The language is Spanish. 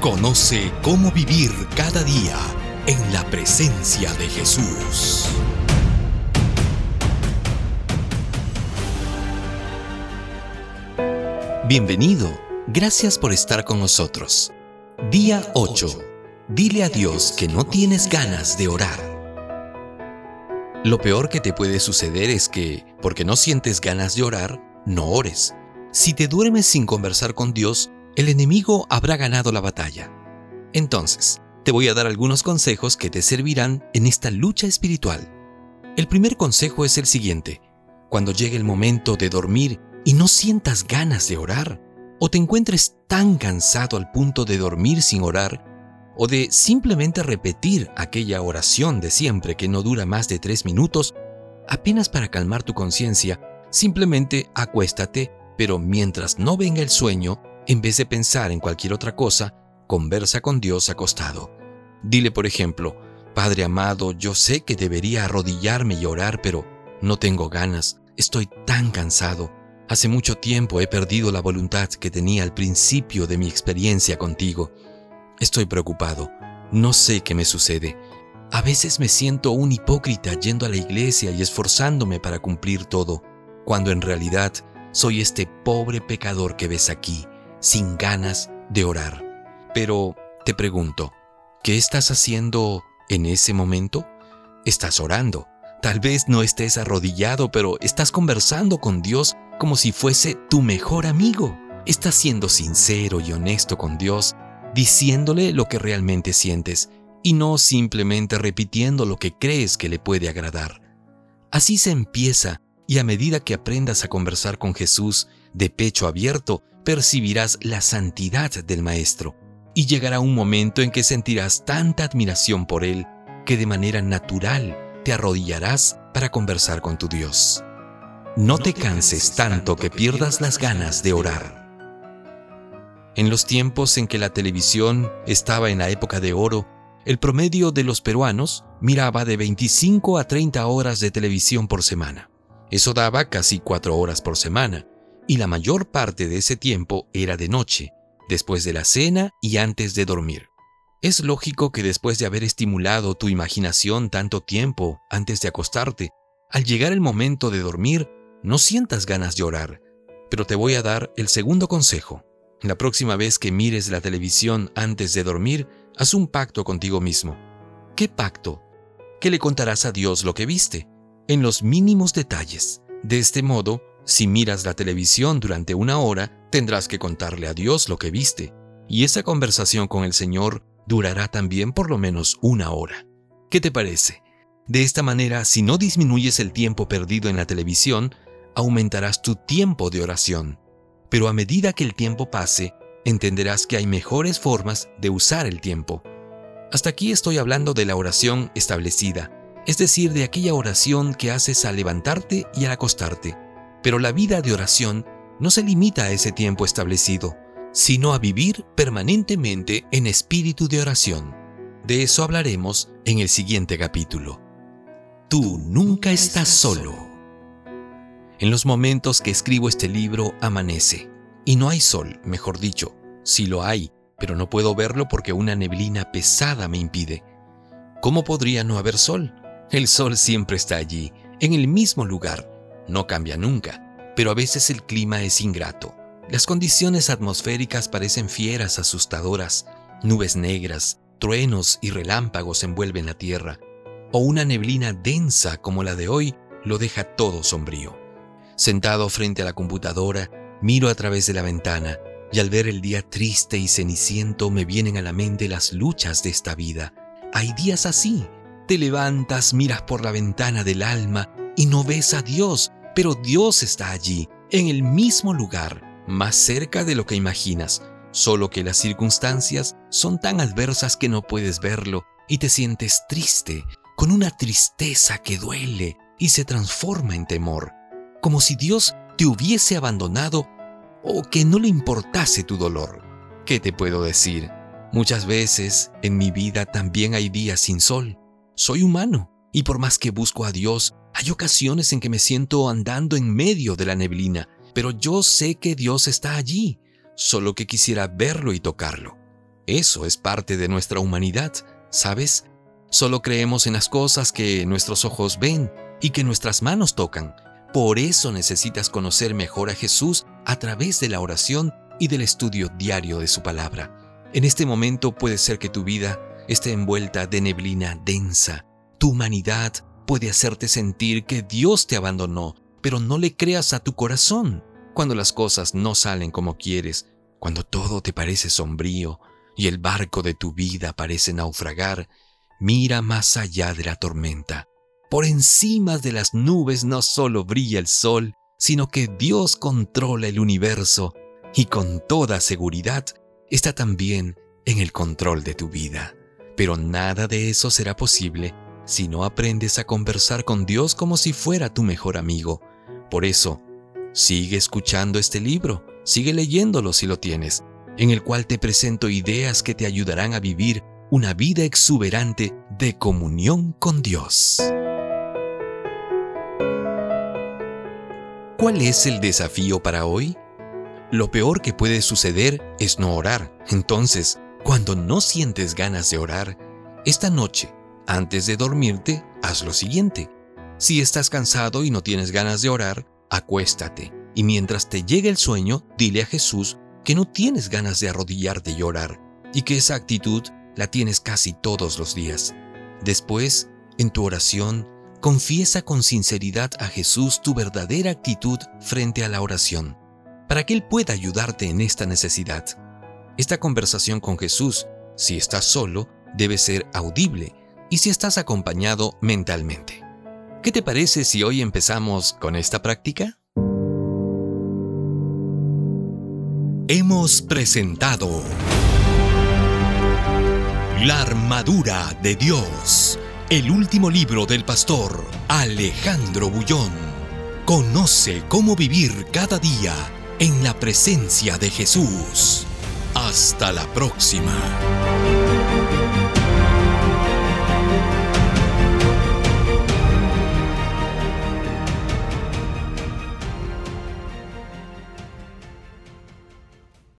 Conoce cómo vivir cada día en la presencia de Jesús. Bienvenido. Gracias por estar con nosotros. Día 8. Dile a Dios que no tienes ganas de orar. Lo peor que te puede suceder es que, porque no sientes ganas de orar, no ores. Si te duermes sin conversar con Dios, el enemigo habrá ganado la batalla. Entonces, te voy a dar algunos consejos que te servirán en esta lucha espiritual. El primer consejo es el siguiente. Cuando llegue el momento de dormir y no sientas ganas de orar, o te encuentres tan cansado al punto de dormir sin orar, o de simplemente repetir aquella oración de siempre que no dura más de tres minutos, apenas para calmar tu conciencia, simplemente acuéstate, pero mientras no venga el sueño, en vez de pensar en cualquier otra cosa, conversa con Dios acostado. Dile, por ejemplo, Padre amado, yo sé que debería arrodillarme y orar, pero no tengo ganas, estoy tan cansado. Hace mucho tiempo he perdido la voluntad que tenía al principio de mi experiencia contigo. Estoy preocupado, no sé qué me sucede. A veces me siento un hipócrita yendo a la iglesia y esforzándome para cumplir todo, cuando en realidad soy este pobre pecador que ves aquí, sin ganas de orar. Pero te pregunto, ¿qué estás haciendo en ese momento? Estás orando. Tal vez no estés arrodillado, pero estás conversando con Dios como si fuese tu mejor amigo. Estás siendo sincero y honesto con Dios, diciéndole lo que realmente sientes y no simplemente repitiendo lo que crees que le puede agradar. Así se empieza y a medida que aprendas a conversar con Jesús de pecho abierto, percibirás la santidad del Maestro y llegará un momento en que sentirás tanta admiración por Él que de manera natural te arrodillarás para conversar con tu Dios. No te canses tanto que pierdas las ganas de orar. En los tiempos en que la televisión estaba en la época de oro, el promedio de los peruanos miraba de 25 a 30 horas de televisión por semana. Eso daba casi 4 horas por semana, y la mayor parte de ese tiempo era de noche, después de la cena y antes de dormir. Es lógico que después de haber estimulado tu imaginación tanto tiempo antes de acostarte, al llegar el momento de dormir, no sientas ganas de orar, pero te voy a dar el segundo consejo. La próxima vez que mires la televisión antes de dormir, haz un pacto contigo mismo. ¿Qué pacto? Que le contarás a Dios lo que viste, en los mínimos detalles. De este modo, si miras la televisión durante una hora, tendrás que contarle a Dios lo que viste, y esa conversación con el Señor durará también por lo menos una hora. ¿Qué te parece? De esta manera, si no disminuyes el tiempo perdido en la televisión, aumentarás tu tiempo de oración. Pero a medida que el tiempo pase, entenderás que hay mejores formas de usar el tiempo. Hasta aquí estoy hablando de la oración establecida, es decir, de aquella oración que haces al levantarte y al acostarte. Pero la vida de oración no se limita a ese tiempo establecido, sino a vivir permanentemente en espíritu de oración. De eso hablaremos en el siguiente capítulo. Tú nunca estás solo. En los momentos que escribo este libro amanece, y no hay sol, mejor dicho, sí lo hay, pero no puedo verlo porque una neblina pesada me impide. ¿Cómo podría no haber sol? El sol siempre está allí, en el mismo lugar, no cambia nunca, pero a veces el clima es ingrato. Las condiciones atmosféricas parecen fieras asustadoras, nubes negras, truenos y relámpagos envuelven la tierra, o una neblina densa como la de hoy lo deja todo sombrío. Sentado frente a la computadora, miro a través de la ventana y al ver el día triste y ceniciento me vienen a la mente las luchas de esta vida. Hay días así. Te levantas, miras por la ventana del alma y no ves a Dios, pero Dios está allí, en el mismo lugar, más cerca de lo que imaginas, solo que las circunstancias son tan adversas que no puedes verlo y te sientes triste, con una tristeza que duele y se transforma en temor, como si Dios te hubiese abandonado o que no le importase tu dolor. ¿Qué te puedo decir? Muchas veces en mi vida también hay días sin sol. Soy humano y por más que busco a Dios, hay ocasiones en que me siento andando en medio de la neblina, pero yo sé que Dios está allí, solo que quisiera verlo y tocarlo. Eso es parte de nuestra humanidad, ¿sabes? Solo creemos en las cosas que nuestros ojos ven y que nuestras manos tocan. Por eso necesitas conocer mejor a Jesús a través de la oración y del estudio diario de su palabra. En este momento puede ser que tu vida esté envuelta de neblina densa. Tu humanidad puede hacerte sentir que Dios te abandonó, pero no le creas a tu corazón. Cuando las cosas no salen como quieres, cuando todo te parece sombrío y el barco de tu vida parece naufragar, mira más allá de la tormenta. Por encima de las nubes no solo brilla el sol, sino que Dios controla el universo y con toda seguridad está también en el control de tu vida. Pero nada de eso será posible si no aprendes a conversar con Dios como si fuera tu mejor amigo. Por eso, sigue escuchando este libro, sigue leyéndolo si lo tienes, en el cual te presento ideas que te ayudarán a vivir una vida exuberante de comunión con Dios. ¿Cuál es el desafío para hoy? Lo peor que puede suceder es no orar. Entonces, cuando no sientes ganas de orar, esta noche, antes de dormirte, haz lo siguiente. Si estás cansado y no tienes ganas de orar, acuéstate y mientras te llegue el sueño, dile a Jesús que no tienes ganas de arrodillarte y llorar y que esa actitud la tienes casi todos los días. Después, en tu oración, confiesa con sinceridad a Jesús tu verdadera actitud frente a la oración, para que Él pueda ayudarte en esta necesidad. Esta conversación con Jesús, si estás solo, debe ser audible y si estás acompañado mentalmente. ¿Qué te parece si hoy empezamos con esta práctica? Hemos presentado La armadura de Dios, el último libro del pastor Alejandro Bullón. Conoce cómo vivir cada día en la presencia de Jesús. Hasta la próxima.